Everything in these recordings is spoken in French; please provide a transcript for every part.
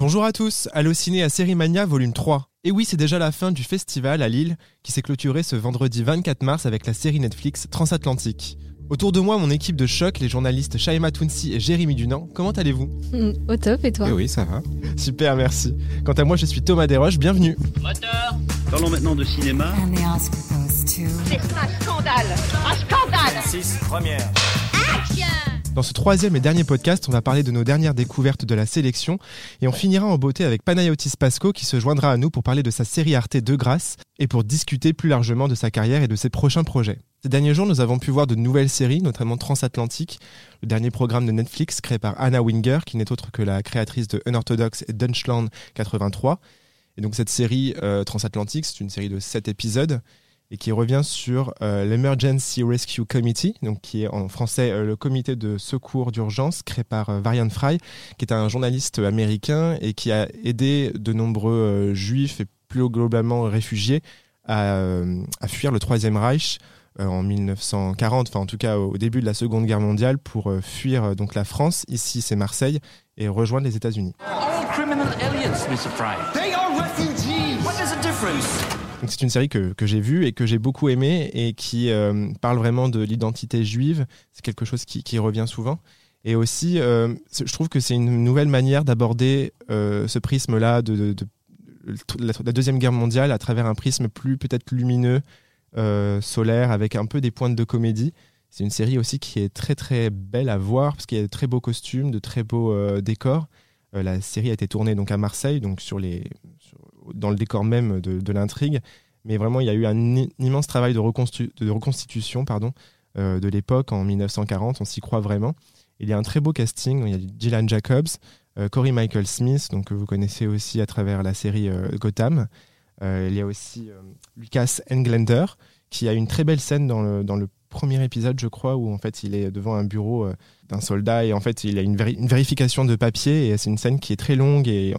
Bonjour à tous, Allociné à Sérimania volume 3. Et oui, c'est déjà la fin du festival à Lille qui s'est clôturé ce vendredi 24 mars avec la série Netflix Transatlantique. Autour de moi, mon équipe de choc, les journalistes Shaima Tounsi et Jérémy Dunant. Comment allez-vous? Au top, et toi? Eh oui, ça va. Super, merci. Quant à moi, je suis Thomas Desroches, bienvenue. Moteur Parlons maintenant de cinéma. To. C'est un scandale Un scandale 6 première. Dans ce troisième et dernier podcast, on va parler de nos dernières découvertes de la sélection et on finira en beauté avec Panayotis Pasco qui se joindra à nous pour parler de sa série Arte De Grâce et pour discuter plus largement de sa carrière et de ses prochains projets. Ces derniers jours, nous avons pu voir de nouvelles séries, notamment Transatlantique, le dernier programme de Netflix créé par Anna Winger, qui n'est autre que la créatrice de Unorthodox et Deutschland 83. Et donc cette série euh, Transatlantique, c'est une série de 7 épisodes et qui revient sur euh, l'Emergency Rescue Committee, donc qui est en français euh, le comité de secours d'urgence créé par euh, Varian Fry, qui est un journaliste américain et qui a aidé de nombreux euh, juifs et plus globalement réfugiés à, euh, à fuir le Troisième Reich euh, en 1940, enfin en tout cas au début de la Seconde Guerre mondiale, pour euh, fuir euh, donc la France, ici c'est Marseille, et rejoindre les États-Unis. All criminal aliens, Mr. Fry. They are refugees. What is the difference? C'est une série que, que j'ai vue et que j'ai beaucoup aimée et qui euh, parle vraiment de l'identité juive. C'est quelque chose qui, revient souvent. Et aussi, euh, je trouve que c'est une nouvelle manière d'aborder euh, ce prisme-là de, la, Deuxième Guerre mondiale à travers un prisme plus peut-être lumineux, solaire, avec un peu des pointes de comédie. C'est une série aussi qui est très très belle à voir parce qu'il y a de très beaux costumes, de très beaux décors. La série a été tournée donc à Marseille, donc sur les, dans le décor même de, l'intrigue. Mais vraiment, il y a eu un immense travail de, reconstu- de reconstitution euh, de l'époque en 1940. On s'y croit vraiment. Il y a un très beau casting. Il y a Gillian Jacobs, euh, Corey Michael Smith, donc, que vous connaissez aussi à travers la série euh, Gotham. Euh, il y a aussi Lucas Englender, qui a une très belle scène dans le, dans le premier épisode, je crois, où en fait il est devant un bureau d'un soldat et en fait il a une vérification de papier et c'est une scène qui est très longue et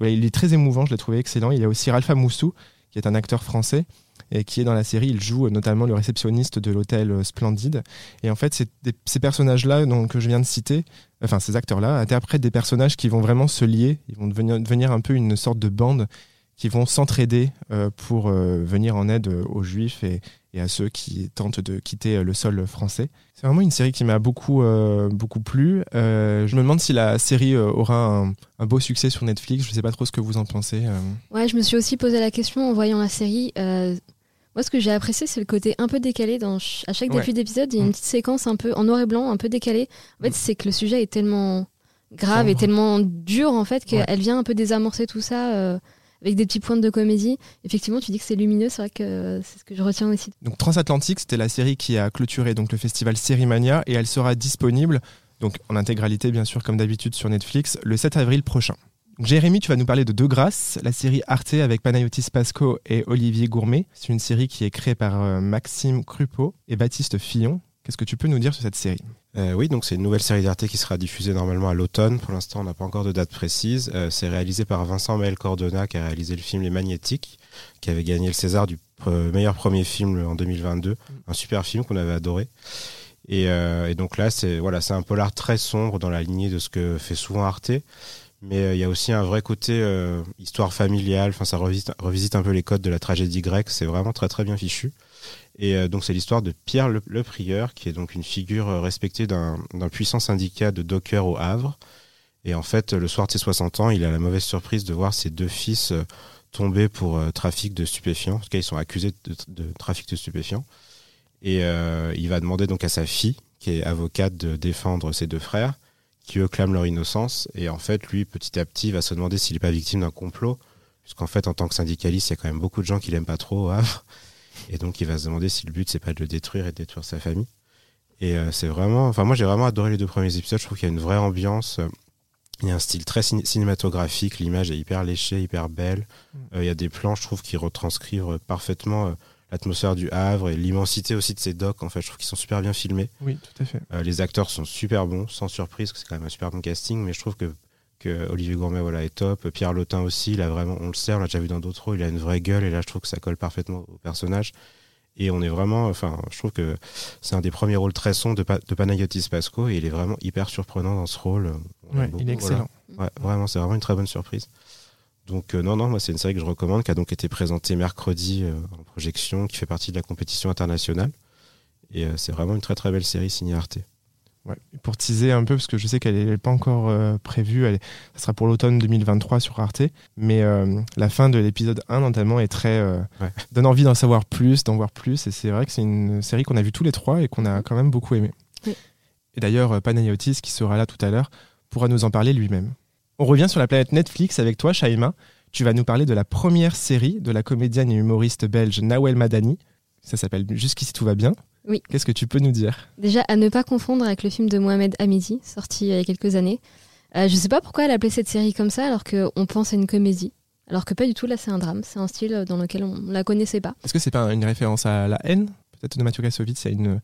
il est très émouvant, je l'ai trouvé excellent. Il y a aussi Ralph Amoussou, qui est un acteur français et qui est dans la série. Il joue euh, notamment le réceptionniste de l'hôtel euh, Splendide. Et en fait, ces personnages-là que je viens de citer, enfin ces acteurs-là, interprètent des personnages qui vont vraiment se lier. Ils vont devenir, devenir un peu une sorte de bande qui vont s'entraider euh, pour euh, venir en aide euh, aux juifs et, et à ceux qui tentent de quitter le sol français. C'est vraiment une série qui m'a beaucoup, euh, beaucoup plu. Euh, je me demande si la série aura un, un beau succès sur Netflix. Je ne sais pas trop ce que vous en pensez. Ouais, je me suis aussi posé la question en voyant la série. Euh, moi, ce que j'ai apprécié, c'est le côté un peu décalé. Dans ch- à chaque Ouais. début d'épisode, il y a Mm. une petite séquence un peu en noir et blanc, un peu décalée. En fait, Mm. c'est que le sujet est tellement grave et tellement dur, en fait, qu'elle Ouais. vient un peu désamorcer tout ça avec des petits points de comédie. Effectivement, tu dis que c'est lumineux, c'est vrai que c'est ce que je retiens aussi. Donc Transatlantique, c'était la série qui a clôturé donc le festival Sérimania et elle sera disponible donc en intégralité bien sûr comme d'habitude sur Netflix le 7 avril prochain. Jérémy, tu vas nous parler de De Grâce, la série Arte avec Panayotis Pasco et Olivier Gourmet. C'est une série qui est créée par euh, Maxime Crupeau et Baptiste Fillon. Qu'est-ce que tu peux nous dire sur cette série? Euh, oui, donc c'est une nouvelle série d'Arte qui sera diffusée normalement à l'automne. Pour l'instant, on n'a pas encore de date précise. Euh, c'est réalisé par Vincent Maël Cordona, qui a réalisé le film Les Magnétiques, qui avait gagné le César du meilleur premier film en 2022. Un super film qu'on avait adoré. Et, euh, et donc là, c'est voilà, un polar très sombre dans la lignée de ce que fait souvent Arte. Mais euh, il y a aussi un vrai côté euh, histoire familiale. Enfin, ça revisite, revisite un peu les codes de la tragédie grecque. C'est vraiment très très bien fichu. Et euh, donc c'est l'histoire de Pierre le, Prieur, qui est donc une figure euh, respectée d'un puissant syndicat de dockers au Havre. Et en fait, le soir de ses 60 ans, il a la mauvaise surprise de voir ses deux fils euh, tomber pour trafic de stupéfiants. En tout cas, ils sont accusés de, trafic de stupéfiants. Et il va demander donc à sa fille, qui est avocate, de défendre ses deux frères, qui eux clament leur innocence. Et en fait, lui, petit à petit, va se demander s'il n'est pas victime d'un complot. Puisqu'en fait, en tant que syndicaliste, il y a quand même beaucoup de gens qui l'aiment pas trop au Havre. Et donc, il va se demander si le but, c'est pas de le détruire et de détruire sa famille. Et euh, c'est vraiment. Enfin, moi, j'ai vraiment adoré les deux premiers épisodes. Je trouve qu'il y a une vraie ambiance. euh, Il y a un style très ciné- cinématographique. L'image est hyper léchée, hyper belle. Euh, il y a des plans, je trouve, qui retranscrivent parfaitement euh, l'atmosphère du Havre et l'immensité aussi de ces docks. En fait, je trouve qu'ils sont super bien filmés. Oui, tout à fait. Euh, les acteurs sont super bons, sans surprise, parce que c'est quand même un super bon casting. Mais je trouve que, que Olivier Gourmet voilà, est top. Pierre Lotin aussi, il a vraiment, on le sait, on l'a déjà vu dans d'autres rôles, il a une vraie gueule. Et là, je trouve que ça colle parfaitement au personnage. Et on est vraiment, enfin, je trouve que c'est un des premiers rôles très sombres de, Pa- de Panayotis Pasco et il est vraiment hyper surprenant dans ce rôle. Ouais, beaucoup, il est excellent. voilà. Ouais, vraiment, c'est vraiment une très bonne surprise. Donc euh, non, non, moi c'est une série que je recommande, qui a donc été présentée mercredi euh, en projection, qui fait partie de la compétition internationale. Et euh, c'est vraiment une très très belle série signée Arte. Ouais. Pour teaser un peu, parce que je sais qu'elle n'est pas encore euh, prévue, elle ça sera pour l'automne 2023 sur Arte, mais euh, la fin de l'épisode 1 notamment est très... euh, Ouais. donne envie d'en savoir plus, d'en voir plus, et c'est vrai que c'est une série qu'on a vue tous les trois et qu'on a quand même beaucoup aimé. Oui. Et d'ailleurs, Panayotis, qui sera là tout à l'heure, pourra nous en parler lui-même. On revient sur la planète Netflix avec toi, Shaima. Tu vas nous parler de la première série de la comédienne et humoriste belge Nawel Madani. Ça s'appelle Jusqu'ici tout va bien. Oui. Qu'est-ce que tu peux nous dire? Déjà, à ne pas confondre avec le film de Mohamed Hamidi, sorti il y a quelques années. Euh, je sais pas pourquoi elle a appelé cette série comme ça, alors qu'on pense à une comédie. Alors que pas du tout, là, c'est un drame. C'est un style dans lequel on la connaissait pas. Est-ce que c'est pas une référence à la haine? Peut-être de Mathieu Kassovitz, c'est une,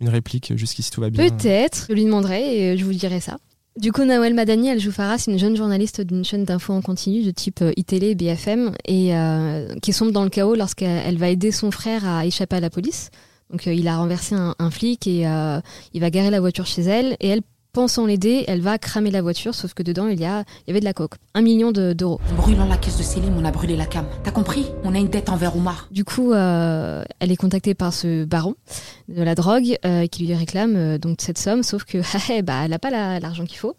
une réplique Jusqu'ici tout va bien. Peut-être, je lui demanderai et je vous dirai ça. Du coup, Nawel Madani, elle joue Farah, c'est une jeune journaliste d'une chaîne d'infos en continu de type euh, iTélé, BFM, et euh, qui sombre dans le chaos lorsqu'elle elle va aider son frère à échapper à la police. Donc, euh, il a renversé un, un flic et euh, il va garer la voiture chez elle, et elle, pensant l'aider, elle va cramer la voiture, sauf que dedans, il y, a, il y avait de la coke. Un million de- d'euros. En brûlant la caisse de Céline, on a brûlé la cam. T'as compris? On a une dette envers Omar. Du coup, euh, elle est contactée par ce baron de la drogue euh, qui lui réclame euh, donc cette somme, sauf que eh, bah, elle n'a pas la- l'argent qu'il faut.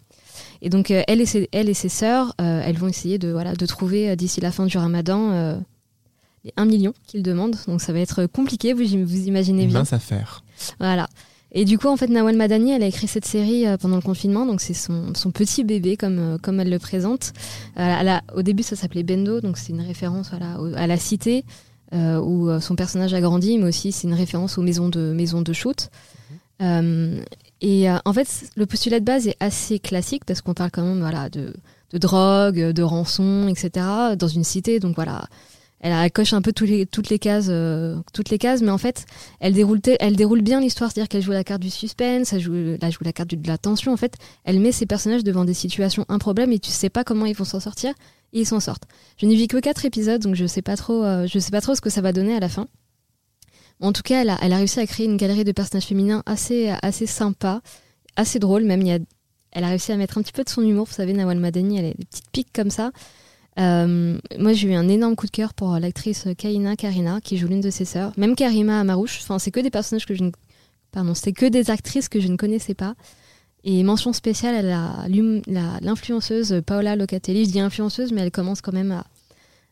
Et donc elle et ses, elle et ses sœurs, elles vont essayer de voilà de trouver d'ici la fin du Ramadan les 1 million qu'il demande. Donc ça va être compliqué, vous, vous imaginez bien. mince affaire. Voilà. Et du coup, en fait, Nawal Madani, elle a écrit cette série euh, pendant le confinement, donc c'est son, son petit bébé, comme, euh, comme elle le présente. Euh, elle a- au début, ça s'appelait Bendo, donc c'est une référence voilà, à la cité euh, où euh, son personnage a grandi, mais aussi c'est une référence aux maisons de, maisons de shoot. Euh, et euh, en fait, le postulat de base est assez classique parce qu'on parle quand même voilà, de, de drogue, de rançon, etc. dans une cité, donc voilà. Elle, coche un peu toutes, les cases, euh, toutes les cases, mais en fait, elle déroule, elle déroule bien l'histoire, c'est-à-dire qu'elle joue la carte du suspense, elle joue, la carte de la tension. En fait, elle met ses personnages devant des situations improbables et tu sais pas comment ils vont s'en sortir ils s'en sortent. Je n'ai vu que quatre épisodes, donc je sais pas trop, euh, sais pas trop ce que ça va donner à la fin. En tout cas, elle a, elle a réussi à créer une galerie de personnages féminins assez, assez sympa, assez drôle même. Il y a, elle a réussi à mettre un petit peu de son humour. Vous savez, Nawal Madani, elle a des petites piques comme ça. Euh, moi, j'ai eu un énorme coup de cœur pour l'actrice Kaina Karina, qui joue l'une de ses sœurs. Même Karima Amarouche. Enfin, c'est que des personnages que je ne... Pardon, c'est que des actrices que je ne connaissais pas. Et mention spéciale à la- l'hum- la- l'influenceuse Paola Locatelli. Je dis influenceuse, mais elle commence quand même à,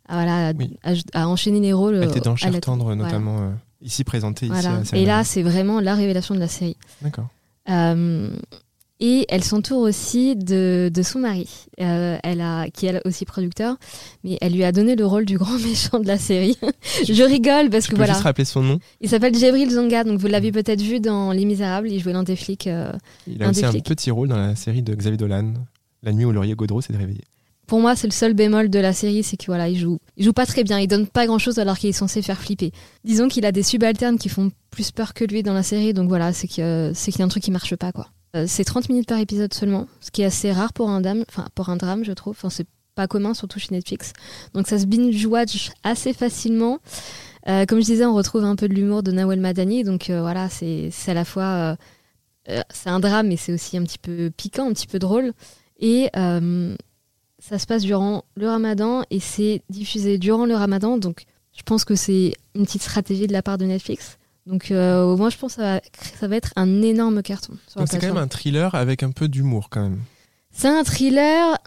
à, voilà, à- Oui. à, à enchaîner les rôles. Elle était dans euh, Cher Tendre, voilà. notamment euh, ici présentée. Ici à Et là, c'est vraiment la révélation de la série. D'accord. Euh, et elle s'entoure aussi de, de son mari, euh, elle a, qui est elle aussi producteur, mais elle lui a donné le rôle du grand méchant de la série. Je rigole parce Tu que peux voilà, juste rappeler son nom il s'appelle Jebril Zonga, donc vous l'avez peut-être vu dans Les Misérables, il jouait l'un des flics. euh. Il a aussi un petit rôle dans la série de Xavier Dolan, La nuit où Laurier Gaudreau s'est réveillé. Pour moi, c'est le seul bémol de la série, c'est que voilà, il joue, il joue pas très bien, il donne pas grand-chose alors qu'il est censé faire flipper. Disons qu'il a des subalternes qui font plus peur que lui dans la série, donc voilà, c'est que euh, c'est qu'il y a un truc qui marche pas quoi. Euh, c'est 30 minutes par épisode seulement, ce qui est assez rare pour un drame, enfin pour un drame, je trouve. Enfin, c'est pas commun, surtout chez Netflix. Donc ça se binge-watch assez facilement. Euh, comme je disais, on retrouve un peu de l'humour de Nawel Madani, donc euh, voilà, c'est à la fois c'est un drame, mais c'est aussi un petit peu piquant, un petit peu drôle. Et ça se passe durant le ramadan et c'est diffusé durant le ramadan. Donc, je pense que c'est une petite stratégie de la part de Netflix. Donc, euh, au moins, je pense que ça va, ça va être un énorme carton. sur la Donc c'est quand même un thriller avec un peu d'humour quand même. C'est un thriller.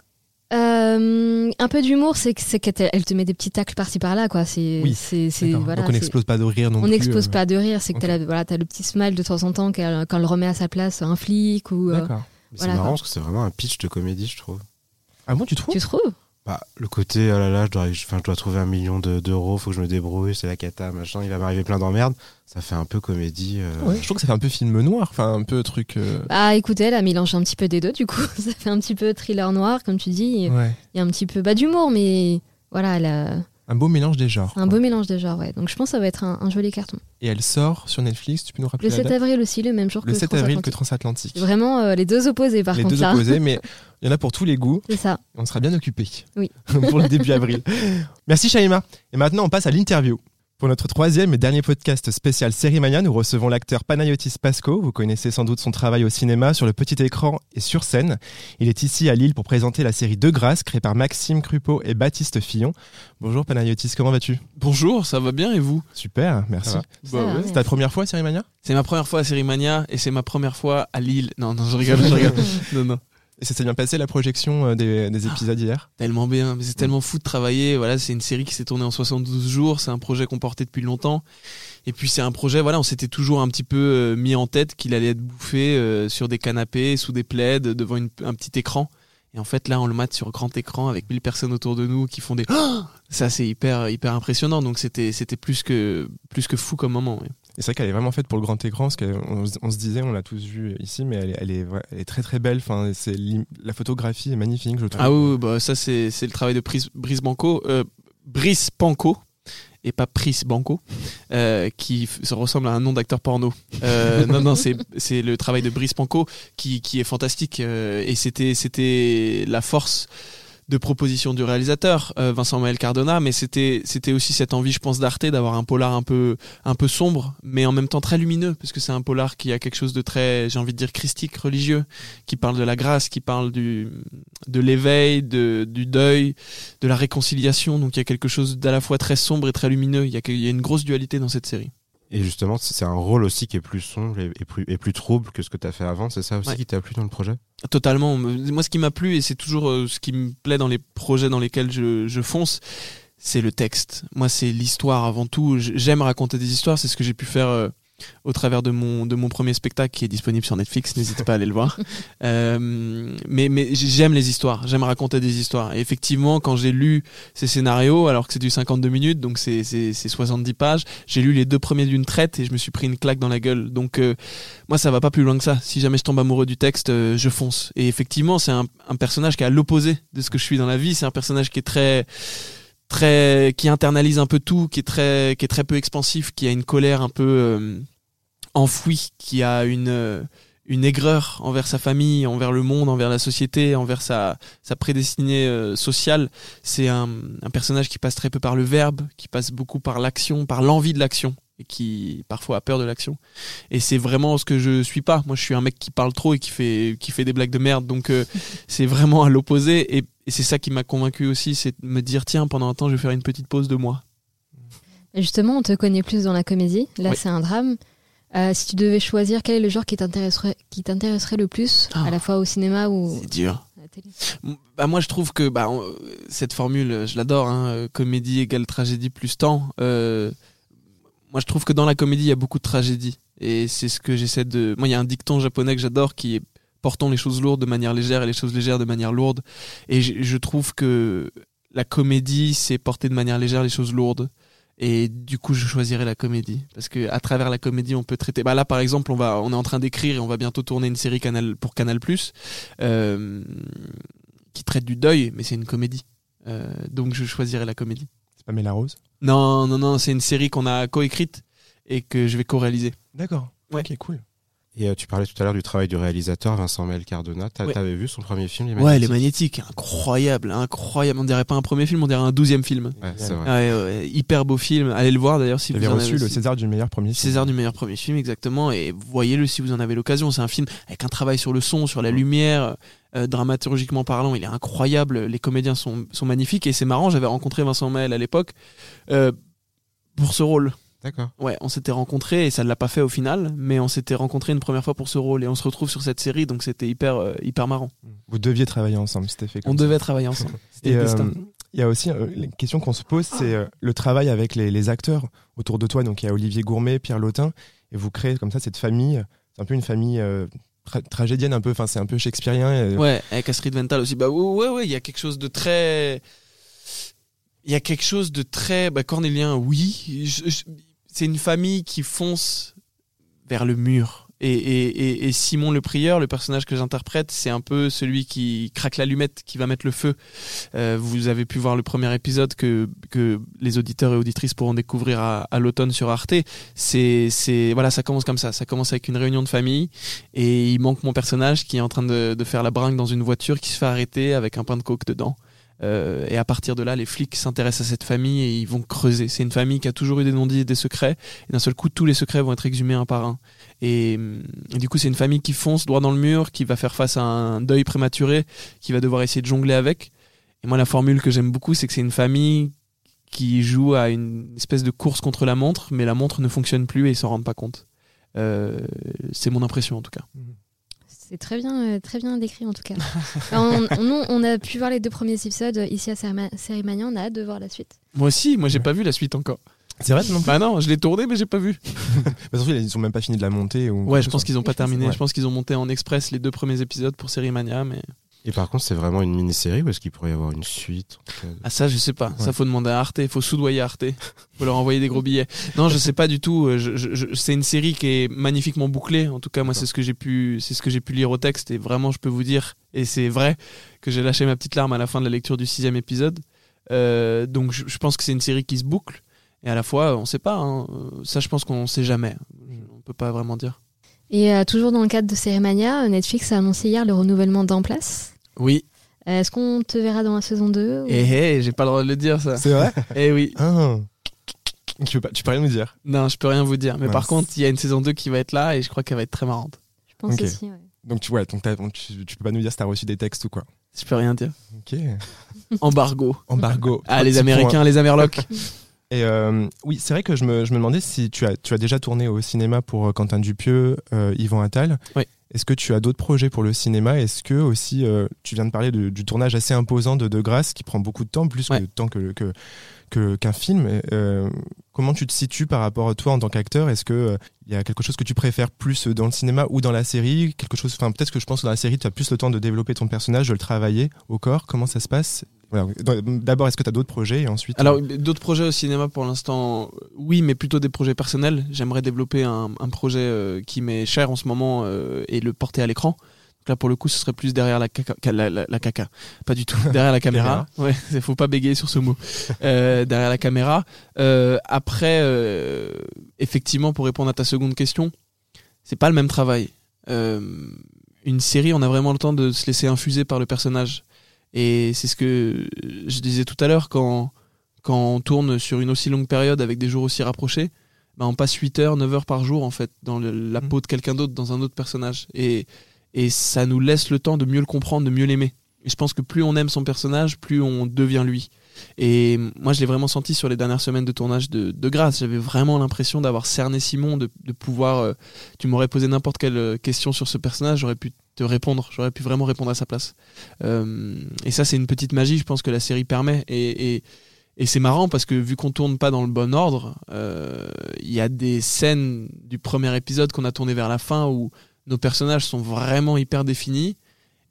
euh, un peu d'humour, c'est que- c'est qu'elle elle te met des petits tacles par-ci par-là, quoi. C'est, Oui, c'est, c'est- D'accord. voilà, Donc on n'explose pas de rire non on plus. n'explose euh, pas de rire. C'est que ok. t'as, voilà, t'as le petit smile de temps en temps quand, quand elle remet à sa place un flic ou. D'accord. Voilà, c'est marrant quoi. parce que c'est vraiment un pitch de comédie, je trouve. Ah bon, tu trouves? Tu trouves? Bah, le côté, oh là là, je dois, enfin, je dois trouver un million de- d'euros, faut que je me débrouille, c'est la cata, machin, il va m'arriver plein d'emmerdes. Ça fait un peu comédie. euh, Ouais, je trouve que ça fait un peu film noir, enfin un peu truc. euh, Bah écoutez, elle a mélangé un petit peu des deux, du coup. Ça fait un petit peu thriller noir, comme tu dis. ouais. Il y a un petit peu bah, d'humour, mais voilà, elle a Un beau mélange des genres. un quoi. beau mélange de genres, ouais. Donc je pense que ça va être un, un joli carton. Et elle sort sur Netflix, tu peux nous rappeler Le la 7 date avril aussi, le même jour Le que 7 avril que Transatlantique. Vraiment euh, les deux opposés, par Les contre, deux là. opposés, mais il y en a pour tous les goûts. C'est ça. On sera bien occupés Oui. pour le début avril. Merci Shaima. Et maintenant, on passe à l'interview. Pour notre troisième et dernier podcast spécial Série Mania, nous recevons l'acteur Panayotis Pasco. Vous connaissez sans doute son travail au cinéma, sur le petit écran et sur scène. Il est ici à Lille pour présenter la série De Grâce, créée par Maxime Crupeau et Baptiste Fillon. Bonjour Panayotis, comment vas-tu? Bonjour, ça va bien et vous? Super, merci. Bah ouais. C'est ta première fois à Série Mania? C'est ma première fois à Série Mania et c'est ma première fois à Lille. Non, non, je rigole, je rigole. Non, non. Et ça s'est bien passé la projection euh, des, des épisodes hier? Tellement bien, mais c'est tellement fou de travailler. Voilà, c'est une série qui s'est tournée en 72 jours. C'est un projet qu'on portait depuis longtemps. Et puis c'est un projet, voilà, on s'était toujours un petit peu euh, mis en tête qu'il allait être bouffé euh, sur des canapés, sous des plaids, devant une- un petit écran. Et en fait, là, on le mate sur grand écran avec 1000 personnes autour de nous qui font des. Ça, c'est hyper, hyper impressionnant. Donc c'était, c'était plus que, plus que fou comme moment. ouais. C'est vrai qu'elle est vraiment faite pour le grand écran, parce qu'on on se disait, on l'a tous vu ici, mais elle est, très très belle. Enfin, c'est la photographie est magnifique, je trouve. Ah oui, bah ça c'est le travail de Brice, Brice Banco, euh, Brice Panco et pas Brice Banco, euh, qui se ressemble à un nom d'acteur porno. Euh, non, non, c'est le travail de Brice Panco qui, est fantastique et c'était la force de proposition du réalisateur euh, Vincent Maël Cardona mais c'était c'était aussi cette envie je pense d'Arte d'avoir un polar un peu un peu sombre mais en même temps très lumineux parce que c'est un polar qui a quelque chose de très j'ai envie de dire christique religieux qui parle de la grâce qui parle du de l'éveil de du deuil de la réconciliation. Donc il y a quelque chose d'à la fois très sombre et très lumineux. Il y a il y a une grosse dualité dans cette série Et justement, c'est un rôle aussi qui est plus sombre et, plus, et plus trouble que ce que tu as fait avant. C'est ça aussi Ouais. qui t'a plu dans le projet? Totalement. Moi, ce qui m'a plu, et c'est toujours euh, ce qui me plaît dans les projets dans lesquels je, je fonce, c'est le texte. Moi, c'est l'histoire avant tout. J'aime raconter des histoires. C'est ce que j'ai pu faire euh, au travers de mon, de mon premier spectacle qui est disponible sur Netflix. N'hésitez pas à aller le voir. Euh, mais mais j'aime les histoires. J'aime raconter des histoires. Et effectivement, quand j'ai lu ces scénarios, alors que c'est du 52 minutes, donc c'est c'est- c'est 70 pages, j'ai lu les deux premiers d'une traite et je me suis pris une claque dans la gueule. Donc euh, moi ça va pas plus loin que ça. Si jamais je tombe amoureux du texte, euh, je fonce. Et effectivement, c'est un, un personnage qui est à l'opposé de ce que je suis dans la vie. C'est un personnage qui est très très qui internalise un peu tout, qui est très qui est très peu expansif, qui a une colère un peu euh, enfouie, qui a une euh, une aigreur envers sa famille, envers le monde, envers la société, envers sa, sa prédestinée euh, sociale. C'est un, un personnage qui passe très peu par le verbe, qui passe beaucoup par l'action, par l'envie de l'action, et qui parfois a peur de l'action. Et c'est vraiment ce que je suis pas. Moi, je suis un mec qui parle trop et qui fait, qui fait des blagues de merde. Donc, euh, c'est vraiment à l'opposé. Et, et c'est ça qui m'a convaincu aussi, c'est de me dire, tiens, pendant un temps, je vais faire une petite pause de moi. Justement, on te connaît plus dans la comédie. Là, Oui. c'est un drame. Euh, si tu devais choisir, quel est le genre qui t'intéresserait, qui t'intéresserait le plus, Ah. à la fois au cinéma ou C'est dur. à la télé? Bah moi je trouve que bah, on- cette formule, je l'adore, hein, euh, comédie égale tragédie plus temps. Euh, moi je trouve que dans la comédie il y a beaucoup de tragédie et c'est ce que j'essaie de. Moi il y a un dicton japonais que j'adore qui est portons les choses lourdes de manière légère et les choses légères de manière lourde. Et je, je trouve que la comédie c'est porter de manière légère les choses lourdes. Et du coup, je choisirais la comédie parce que à travers la comédie, on peut traiter. Bah là, par exemple, on va, on est en train d'écrire et on va bientôt tourner une série Canal pour Canal euh, qui traite du deuil, mais c'est une comédie. Euh, donc je choisirais la comédie. C'est pas Mela Rose? Non, non, non, c'est une série qu'on a coécrite et que je vais co-réaliser. D'accord. Ouais. Ok, cool. Et euh, tu parlais tout à l'heure du travail du réalisateur Vincent Mel Cardona. Ouais. T'avais vu son premier film, Les Ouais, les Magnétiques magnétiques, incroyable, incroyable. On dirait pas un premier film, on dirait un douzième film. Ouais, c'est vrai. Ouais, ouais, hyper beau film. Allez le voir d'ailleurs si vous en reçu avez le César du meilleur premier film. César du meilleur premier film, exactement. Et voyez-le si vous en avez l'occasion. C'est un film avec un travail sur le son, sur la lumière, euh, dramaturgiquement parlant. Il est incroyable. Les comédiens sont, sont magnifiques. Et c'est marrant, j'avais rencontré Vincent Maël à l'époque euh, pour ce rôle. D'accord. Ouais, on s'était rencontrés et ça ne l'a pas fait au final, mais on s'était rencontrés une première fois pour ce rôle et on se retrouve sur cette série, donc c'était hyper, euh, hyper marrant. Vous deviez travailler ensemble, c'était fait comme On ça. devait travailler ensemble. Et euh, il y a aussi euh, la question qu'on se pose, c'est euh, le travail avec les, les acteurs autour de toi. Donc il y a Olivier Gourmet, Pierre Lautin, et vous créez comme ça cette famille. C'est un peu une famille tra- tragédienne, un peu. Enfin, c'est un peu shakespearien. et- Ouais, avec Astrid Vental aussi. Bah ouais, ouais, ouais, il y a quelque chose de très. Il y a quelque chose de très. Bah, cornélien, oui. Je- je- C'est une famille qui fonce vers le mur. Et, et, et, Simon le prieur, le personnage que j'interprète, c'est un peu celui qui craque l'allumette, qui va mettre le feu. Euh, vous avez pu voir le premier épisode que, les auditeurs et auditrices pourront découvrir à, l'automne sur Arte. C'est, c'est, voilà, ça commence comme ça. Ça commence avec une réunion de famille et il manque mon personnage qui est en train de, de faire la bringue dans une voiture qui se fait arrêter avec un pain de coke dedans. Euh, et à partir de là, les flics s'intéressent à cette famille et ils vont creuser. C'est une famille qui a toujours eu des non-dits et des secrets. Et d'un seul coup, tous les secrets vont être exhumés un par un. Et, et du coup, c'est une famille qui fonce droit dans le mur, qui va faire face à un deuil prématuré, qui va devoir essayer de jongler avec. Et moi, la formule que j'aime beaucoup, c'est que c'est une famille qui joue à une espèce de course contre la montre, mais la montre ne fonctionne plus et ils s'en rendent pas compte. Euh, c'est mon impression en tout cas. C'est très bien, euh, très bien décrit en tout cas. on, on- on a pu voir les deux premiers épisodes euh, ici à Mania, on a hâte de voir la suite. Moi aussi, moi j'ai pas vu la suite encore. C'est vrai, non Bah non, je l'ai tourné mais j'ai pas vu. Bah, surtout, ils ont même pas fini de la monter. Ou... Ouais, je pense qu'ils ont pas je pense- terminé. ouais. Je pense qu'ils ont monté en express les deux premiers épisodes pour Série Mania, mais Et par contre, c'est vraiment une mini-série ou est-ce qu'il pourrait y avoir une suite ah ça je sais pas. Ça Ouais. faut demander à Arte, faut soudoyer Arte, faut leur envoyer des gros billets. Non, je sais pas du tout. Je- je- je- c'est une série qui est magnifiquement bouclée. En tout cas, moi c'est ce que j'ai pu, c'est ce que j'ai pu lire au texte et vraiment je peux vous dire et c'est vrai que j'ai lâché ma petite larme à la fin de la lecture du sixième épisode. Euh, donc je, je pense que c'est une série qui se boucle et à la fois on sait pas. hein. Ça je pense qu'on sait jamais. On peut pas vraiment dire. Et euh, toujours dans le cadre de Série Mania, euh, Netflix a annoncé hier le renouvellement d'En Place. Oui. Euh, Est-ce qu'on te verra dans la saison 2 ou- Et hey, j'ai pas le droit de le dire ça. C'est vrai Eh oui. ah. tu, peux pas, tu peux rien nous dire. Non, je peux rien vous dire. Mais Mince. par contre, il y a une saison 2 qui va être là et je crois qu'elle va être très marrante. Je pense Ok. aussi, ouais. Donc, tu, ouais, donc t'as- donc tu, tu peux pas nous dire si t'as reçu des textes ou quoi. Je peux rien dire. Ok. Embargo. Embargo. Ah, les Petit Américains, les Amerlocs. Et euh, oui, c'est vrai que je me, je me demandais si tu as, tu as déjà tourné au cinéma pour euh, Quentin Dupieux, euh, Yvan Attal. Oui. Est-ce que tu as d'autres projets pour le cinéma? Est-ce que aussi, euh, tu viens de parler de- du tournage assez imposant de De Grâce qui prend beaucoup de temps, plus Ouais. que de temps que que- qu'un film. Comment tu te situes par rapport à toi en tant qu'acteur? Est-ce que il y a quelque chose que tu préfères plus dans le cinéma ou dans la série? Quelque chose, enfin peut-être que je pense que dans la série, tu as plus le temps de développer ton personnage, de le travailler au corps. Comment ça se passe? Voilà. D'abord, est-ce que tu as d'autres projets et ensuite Alors, d'autres projets au cinéma pour l'instant, oui, mais plutôt des projets personnels. J'aimerais développer un, un projet euh, qui m'est cher en ce moment euh, et le porter à l'écran. Donc là, pour le coup, ce serait plus derrière la caca. La, la- la caca. Pas du tout. Derrière la caméra. Ouais, il faut pas bégayer sur ce mot. Euh, derrière la caméra. Euh, après, euh, effectivement, pour répondre à ta seconde question, c'est pas le même travail. Euh, une série, on a vraiment le temps de se laisser infuser par le personnage. Et c'est ce que je disais tout à l'heure, quand, quand on tourne sur une aussi longue période avec des jours aussi rapprochés, bah on passe 8 heures, 9 heures par jour en fait, dans le- la Mhm. peau de quelqu'un d'autre, dans un autre personnage. Et, et ça nous laisse le temps de mieux le comprendre, de mieux l'aimer. Et je pense que plus on aime son personnage, plus on devient lui. Et moi, je l'ai vraiment senti sur les dernières semaines de tournage de, Grâce. J'avais vraiment l'impression d'avoir cerné Simon, de, pouvoir. euh, tu m'aurais posé n'importe quelle euh, question sur ce personnage, j'aurais pu te répondre. J'aurais pu vraiment répondre à sa place. Euh, et ça, c'est une petite magie, je pense que la série permet. Et, c'est marrant parce que vu qu'on tourne pas dans le bon ordre, il y a des scènes du premier épisode qu'on a tourné vers la fin où nos personnages sont vraiment hyper définis.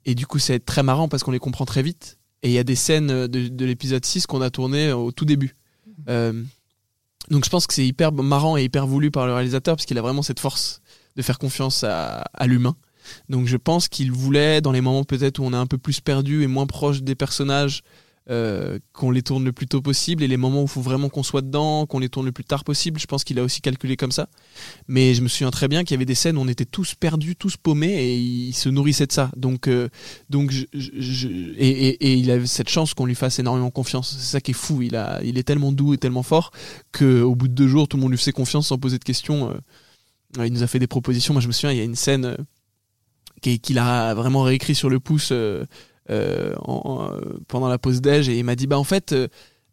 Et du coup, c'est très marrant parce qu'on les comprend très vite. Et il y a des scènes de, de l'épisode 6 qu'on a tourné au tout début. Euh, donc je pense que c'est hyper marrant et hyper voulu par le réalisateur parce qu'il a vraiment cette force de faire confiance à, à l'humain. Donc je pense qu'il voulait, dans les moments peut-être où on est un peu plus perdu et moins proche des personnages, euh, qu'on les tourne le plus tôt possible et les moments où il faut vraiment qu'on soit dedans, qu'on les tourne le plus tard possible. Je pense qu'il a aussi calculé comme ça. Mais je me souviens très bien qu'il y avait des scènes où on était tous perdus, tous paumés et il se nourrissait de ça. Donc, euh, donc je, je- et, et- il avait cette chance qu'on lui fasse énormément confiance. C'est ça qui est fou. Il, a, il est tellement doux et tellement fort qu'au bout de deux jours, tout le monde lui faisait confiance sans poser de questions. Euh, il nous a fait des propositions. Moi, je me souviens, il y a une scène euh, qui- qu'il a vraiment réécrit sur le pouce euh, en- en- pendant la pause déj et il m'a dit bah en fait euh,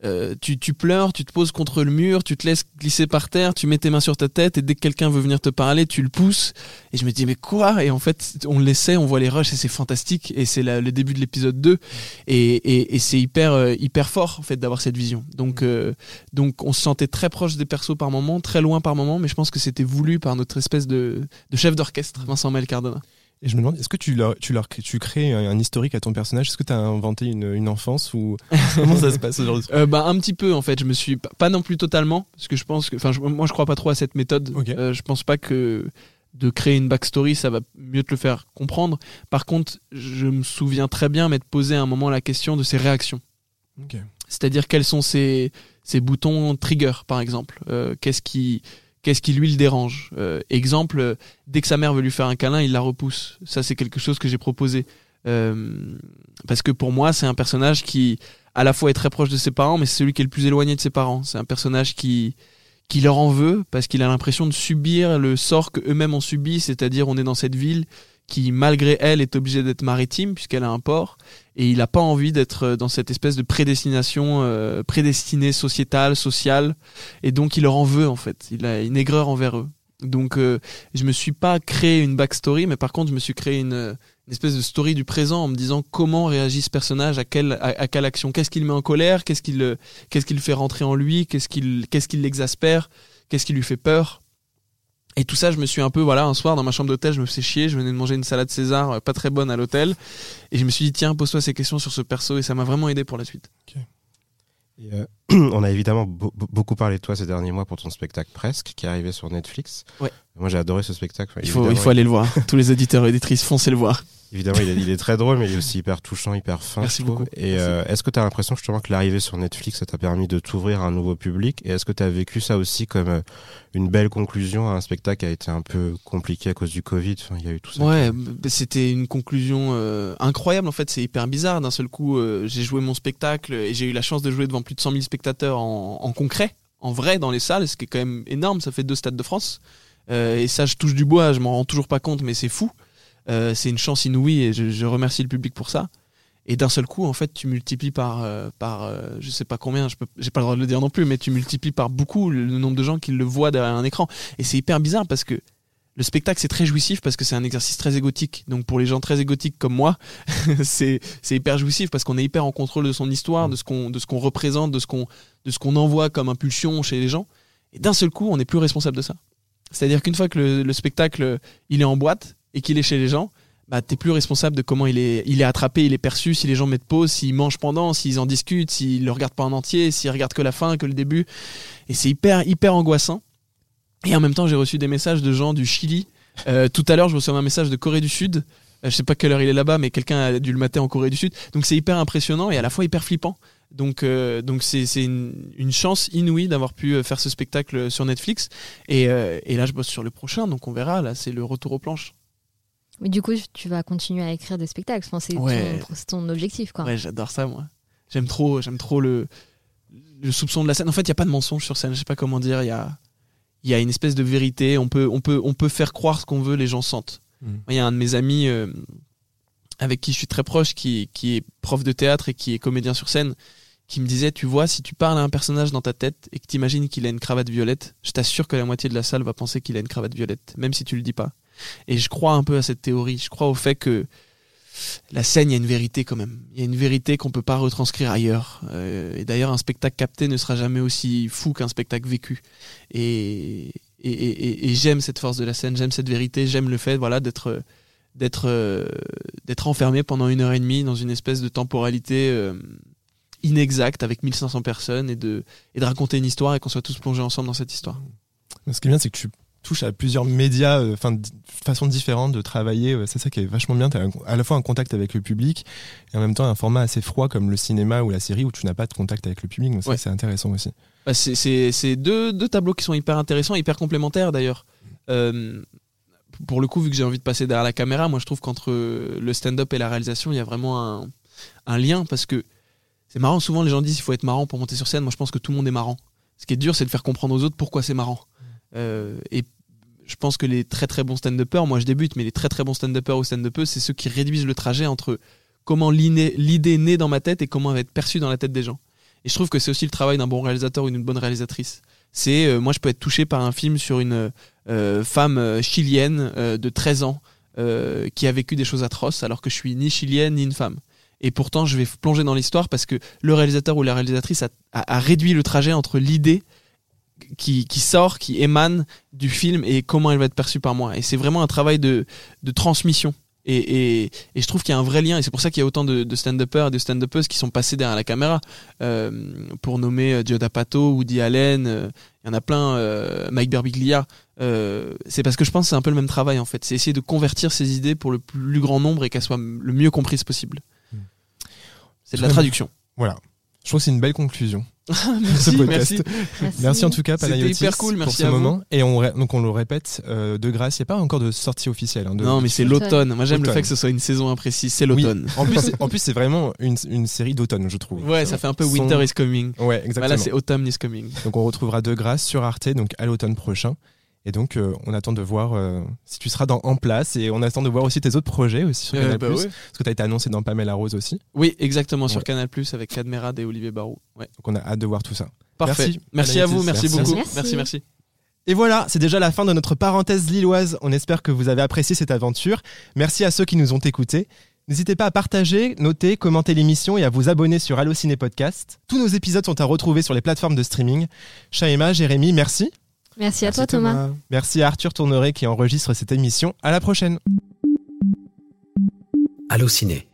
euh, tu, tu pleures, tu te poses contre le mur, tu te laisses glisser par terre, tu mets tes mains sur ta tête et dès que quelqu'un veut venir te parler, tu le pousses. Et je me dis mais quoi? Et en fait, on le laissait, on voit les rushs et c'est fantastique. Et c'est le début de l'épisode 2 et, et, et c'est hyper euh, hyper fort en fait d'avoir cette vision. Donc euh, donc on se sentait très proche des persos par moment, très loin par moment, mais je pense que c'était voulu par notre espèce de, de chef d'orchestre, Vincent Mel Cardona. Et je me demande, est-ce que tu, leur, tu, leur, tu crées un, historique à ton personnage? Est-ce que tu as inventé une, une enfance ou comment ça se passe aujourd'hui? Euh, bah un petit peu en fait. Je me suis pas, non plus totalement parce que je pense que enfin moi je crois pas trop à cette méthode. Ok. Euh, je pense pas que de créer une backstory ça va mieux te le faire comprendre. Par contre je me souviens très bien m'être posé à un moment la question de ses réactions. C'est-à-dire quels sont ses, ses boutons trigger par exemple. Euh, qu'est-ce qui qu'est-ce qui lui le dérange? Euh, exemple euh, dès que sa mère veut lui faire un câlin il la repousse. Ça c'est quelque chose que j'ai proposé. Euh, parce que pour moi c'est un personnage qui à la fois est très proche de ses parents, mais c'est celui qui est le plus éloigné de ses parents. C'est un personnage qui qui leur en veut parce qu'il a l'impression de subir le sort que eux-mêmes ont subi, c'est-à-dire on est dans cette ville qui malgré elle est obligée d'être maritime puisqu'elle a un port et il n'a pas envie d'être dans cette espèce de prédestination euh, prédestinée sociétale, sociale et donc il leur en veut en fait. Il a une aigreur envers eux. Donc euh, je me suis pas créé une backstory, mais par contre je me suis créé une, une espèce de story du présent en me disant comment réagit ce personnage à quelle à, quelle action, qu'est-ce qu'il met en colère, qu'est-ce qu'il qu'est-ce qu'il fait rentrer en lui, qu'est-ce qu'il qu'est-ce qui l'exaspère, qu'est-ce qui lui fait peur? Et tout ça, je me suis un peu, voilà, un soir dans ma chambre d'hôtel, je me faisais chier, je venais de manger une salade César euh, pas très bonne à l'hôtel, et je me suis dit, tiens, pose-toi ces questions sur ce perso, et ça m'a vraiment aidé pour la suite. Et euh, on a évidemment be- be- beaucoup parlé de toi ces derniers mois pour ton spectacle Presque, qui est arrivé sur Netflix. Ouais. Moi, j'ai adoré ce spectacle. Il faut, il faut aller le voir. Tous les auditeurs et auditrices, foncez le voir. Évidemment, il est, il est très drôle, mais il est aussi hyper touchant, hyper fin. Merci beaucoup. Et euh, est-ce que tu as l'impression justement que l'arrivée sur Netflix, ça t'a permis de t'ouvrir à un nouveau public? Et est-ce que tu as vécu ça aussi comme euh, une belle conclusion à un spectacle qui a été un peu compliqué à cause du Covid? Enfin, Il y a eu tout ça. Ouais, c'était une conclusion euh, incroyable en fait, c'est hyper bizarre. D'un seul coup, euh, j'ai joué mon spectacle et j'ai eu la chance de jouer devant plus de 100 000 spectateurs en, en concret, en vrai, dans les salles, ce qui est quand même énorme. Ça fait deux stades de France. Et ça, je touche du bois, je m'en rends toujours pas compte, mais c'est fou. Euh, c'est une chance inouïe et je, je remercie le public pour ça. Et d'un seul coup, en fait, tu multiplies par, euh, par euh, je sais pas combien, je j'ai pas le droit de le dire non plus, mais tu multiplies par beaucoup le nombre de gens qui le voient derrière un écran. Et c'est hyper bizarre parce que le spectacle c'est très jouissif parce que c'est un exercice très égotique. Donc pour les gens très égotiques comme moi, c'est hyper jouissif parce qu'on est hyper en contrôle de son histoire, de ce qu'on qu'on représente, de ce qu'on qu'on envoie comme impulsion chez les gens. Et d'un seul coup, on n'est plus responsable de ça. C'est-à-dire qu'une fois que le, le spectacle il est en boîte et qu'il est chez les gens, bah t'es plus responsable de comment il est il est attrapé, il est perçu, si les gens mettent pause, s'ils mangent pendant, s'ils en discutent, s'ils le regardent pas en entier, s'ils regardent que la fin, que le début. Et c'est hyper hyper angoissant. Et en même temps, j'ai reçu des messages de gens du Chili. Euh, tout à l'heure, je reçois un message de Corée du Sud. Euh, je sais pas quelle heure il est là-bas, mais quelqu'un a dû le mater en Corée du Sud. Donc c'est hyper impressionnant et à la fois hyper flippant. Donc euh, donc c'est c'est une, chance inouïe d'avoir pu euh, faire ce spectacle sur Netflix. Et, et là, je bosse sur le prochain, donc on verra. Là, c'est le retour aux planches. Mais du coup, tu vas continuer à écrire des spectacles. Enfin, c'est Ouais. ton, c'est ton objectif, quoi. Ouais, j'adore ça, moi. J'aime trop, j'aime trop le, le soupçon de la scène. En fait, il y a pas de mensonge sur scène. Je sais pas comment dire. Il y a, il y a une espèce de vérité. On peut, on peut, on peut faire croire ce qu'on veut. Les gens sentent. Mm. Il y a un de mes amis euh, avec qui je suis très proche, qui, qui est prof de théâtre et qui est comédien sur scène, qui me disait, tu vois, si tu parles à un personnage dans ta tête et que tu imagines qu'il a une cravate violette, je t'assure que la moitié de la salle va penser qu'il a une cravate violette, même si tu le dis pas. Et je crois un peu à cette théorie. Je crois au fait que la scène, il y a une vérité quand même. Il y a une vérité qu'on peut pas retranscrire ailleurs. Euh, et d'ailleurs, un spectacle capté ne sera jamais aussi fou qu'un spectacle vécu. Et, j'aime cette force de la scène, j'aime cette vérité, j'aime le fait, voilà, d'être d'être euh, enfermé pendant une heure et demie dans une espèce de temporalité euh, inexacte avec 1500 personnes et de et de raconter une histoire et qu'on soit tous plongés ensemble dans cette histoire. Ce qui est bien, c'est que tu touches à plusieurs médias, euh, enfin, de façons différentes de travailler. euh, C'est ça qui est vachement bien. Tu as à la fois un contact avec le public et en même temps un format assez froid comme le cinéma ou la série où tu n'as pas de contact avec le public. Donc Ouais. c'est intéressant aussi. Bah, c'est- deux, deux tableaux qui sont hyper intéressants, hyper complémentaires d'ailleurs. Euh, pour le coup, vu que j'ai envie de passer derrière la caméra, moi je trouve qu'entre le stand-up et la réalisation, il y a vraiment un, un lien parce que c'est marrant. Souvent, les gens disent qu'il faut être marrant pour monter sur scène. Moi, je pense que tout le monde est marrant. Ce qui est dur, c'est de faire comprendre aux autres pourquoi c'est marrant. Euh, et je pense que les très très bons stand-uppers, moi je débute, mais les très très bons stand-uppers ou stand-uppers, c'est ceux qui réduisent le trajet entre comment l'idée naît dans ma tête et comment elle va être perçue dans la tête des gens. Et je trouve que c'est aussi le travail d'un bon réalisateur ou d'une bonne réalisatrice. C'est euh, moi je peux être touché par un film sur une euh, femme euh, chilienne de 13 ans qui a vécu des choses atroces alors que je suis ni chilienne ni une femme. Et pourtant je vais plonger dans l'histoire parce que le réalisateur ou la réalisatrice a réduit le trajet entre l'idée qui, qui sort, qui émane du film et comment elle va être perçue par moi. Et c'est vraiment un travail de, de transmission. Et, et, et je trouve qu'il y a un vrai lien, et c'est pour ça qu'il y a autant de, de stand-uppers et de stand-uppeuses qui sont passés derrière la caméra. Euh, pour nommer euh, Joe D'Apato, Woody Allen, euh, il y en a plein, euh, Mike Birbiglia. Euh, c'est parce que je pense que c'est un peu le même travail en fait. C'est essayer de convertir ces idées pour le plus grand nombre et qu'elles soient le mieux comprises possible. C'est de la traduction. Voilà. Je trouve que c'est une belle conclusion. ce podcast. merci. Merci. Merci en tout cas, C'était Panayotis, hyper cool, merci pour ce à vous. moment. Et on, donc on le répète, euh, de grâce, il n'y a pas encore de sortie officielle. hein, de- Non, mais c'est Automne. l'automne. Moi, j'aime le fait que ce soit une saison imprécise. C'est Oui. l'automne. En plus, c'est- en plus, c'est vraiment une, une série d'automne, je trouve. Ouais, ça fait un peu Son- Winter is coming. Ouais, Bah exactement. là, c'est Autumn is coming. donc on retrouvera de grâce sur Arte, donc à l'automne prochain. Et donc euh, on attend de voir euh, si tu seras dans, en place et on attend de voir aussi tes autres projets aussi sur Euh, Canal+. bah ouais. Parce que tu as été annoncé dans Pamela Rose aussi. Oui, exactement, sur. Canal Plus avec Cadmerade et Olivier Barou. Ouais. Donc on a hâte de voir tout ça. Parfait. Merci, Merci, à vous, merci, Merci. beaucoup. Merci. Merci, merci. Et voilà, c'est déjà la fin de notre parenthèse lilloise. On espère que vous avez apprécié cette aventure. Merci à ceux qui nous ont écoutés. N'hésitez pas à partager, noter, commenter l'émission et à vous abonner sur Allociné Podcast. Tous nos épisodes sont à retrouver sur les plateformes de streaming. Shaima, Jérémy, merci. Merci à toi, Thomas. Merci à Arthur Tourneret qui enregistre cette émission. À la prochaine. Allociné,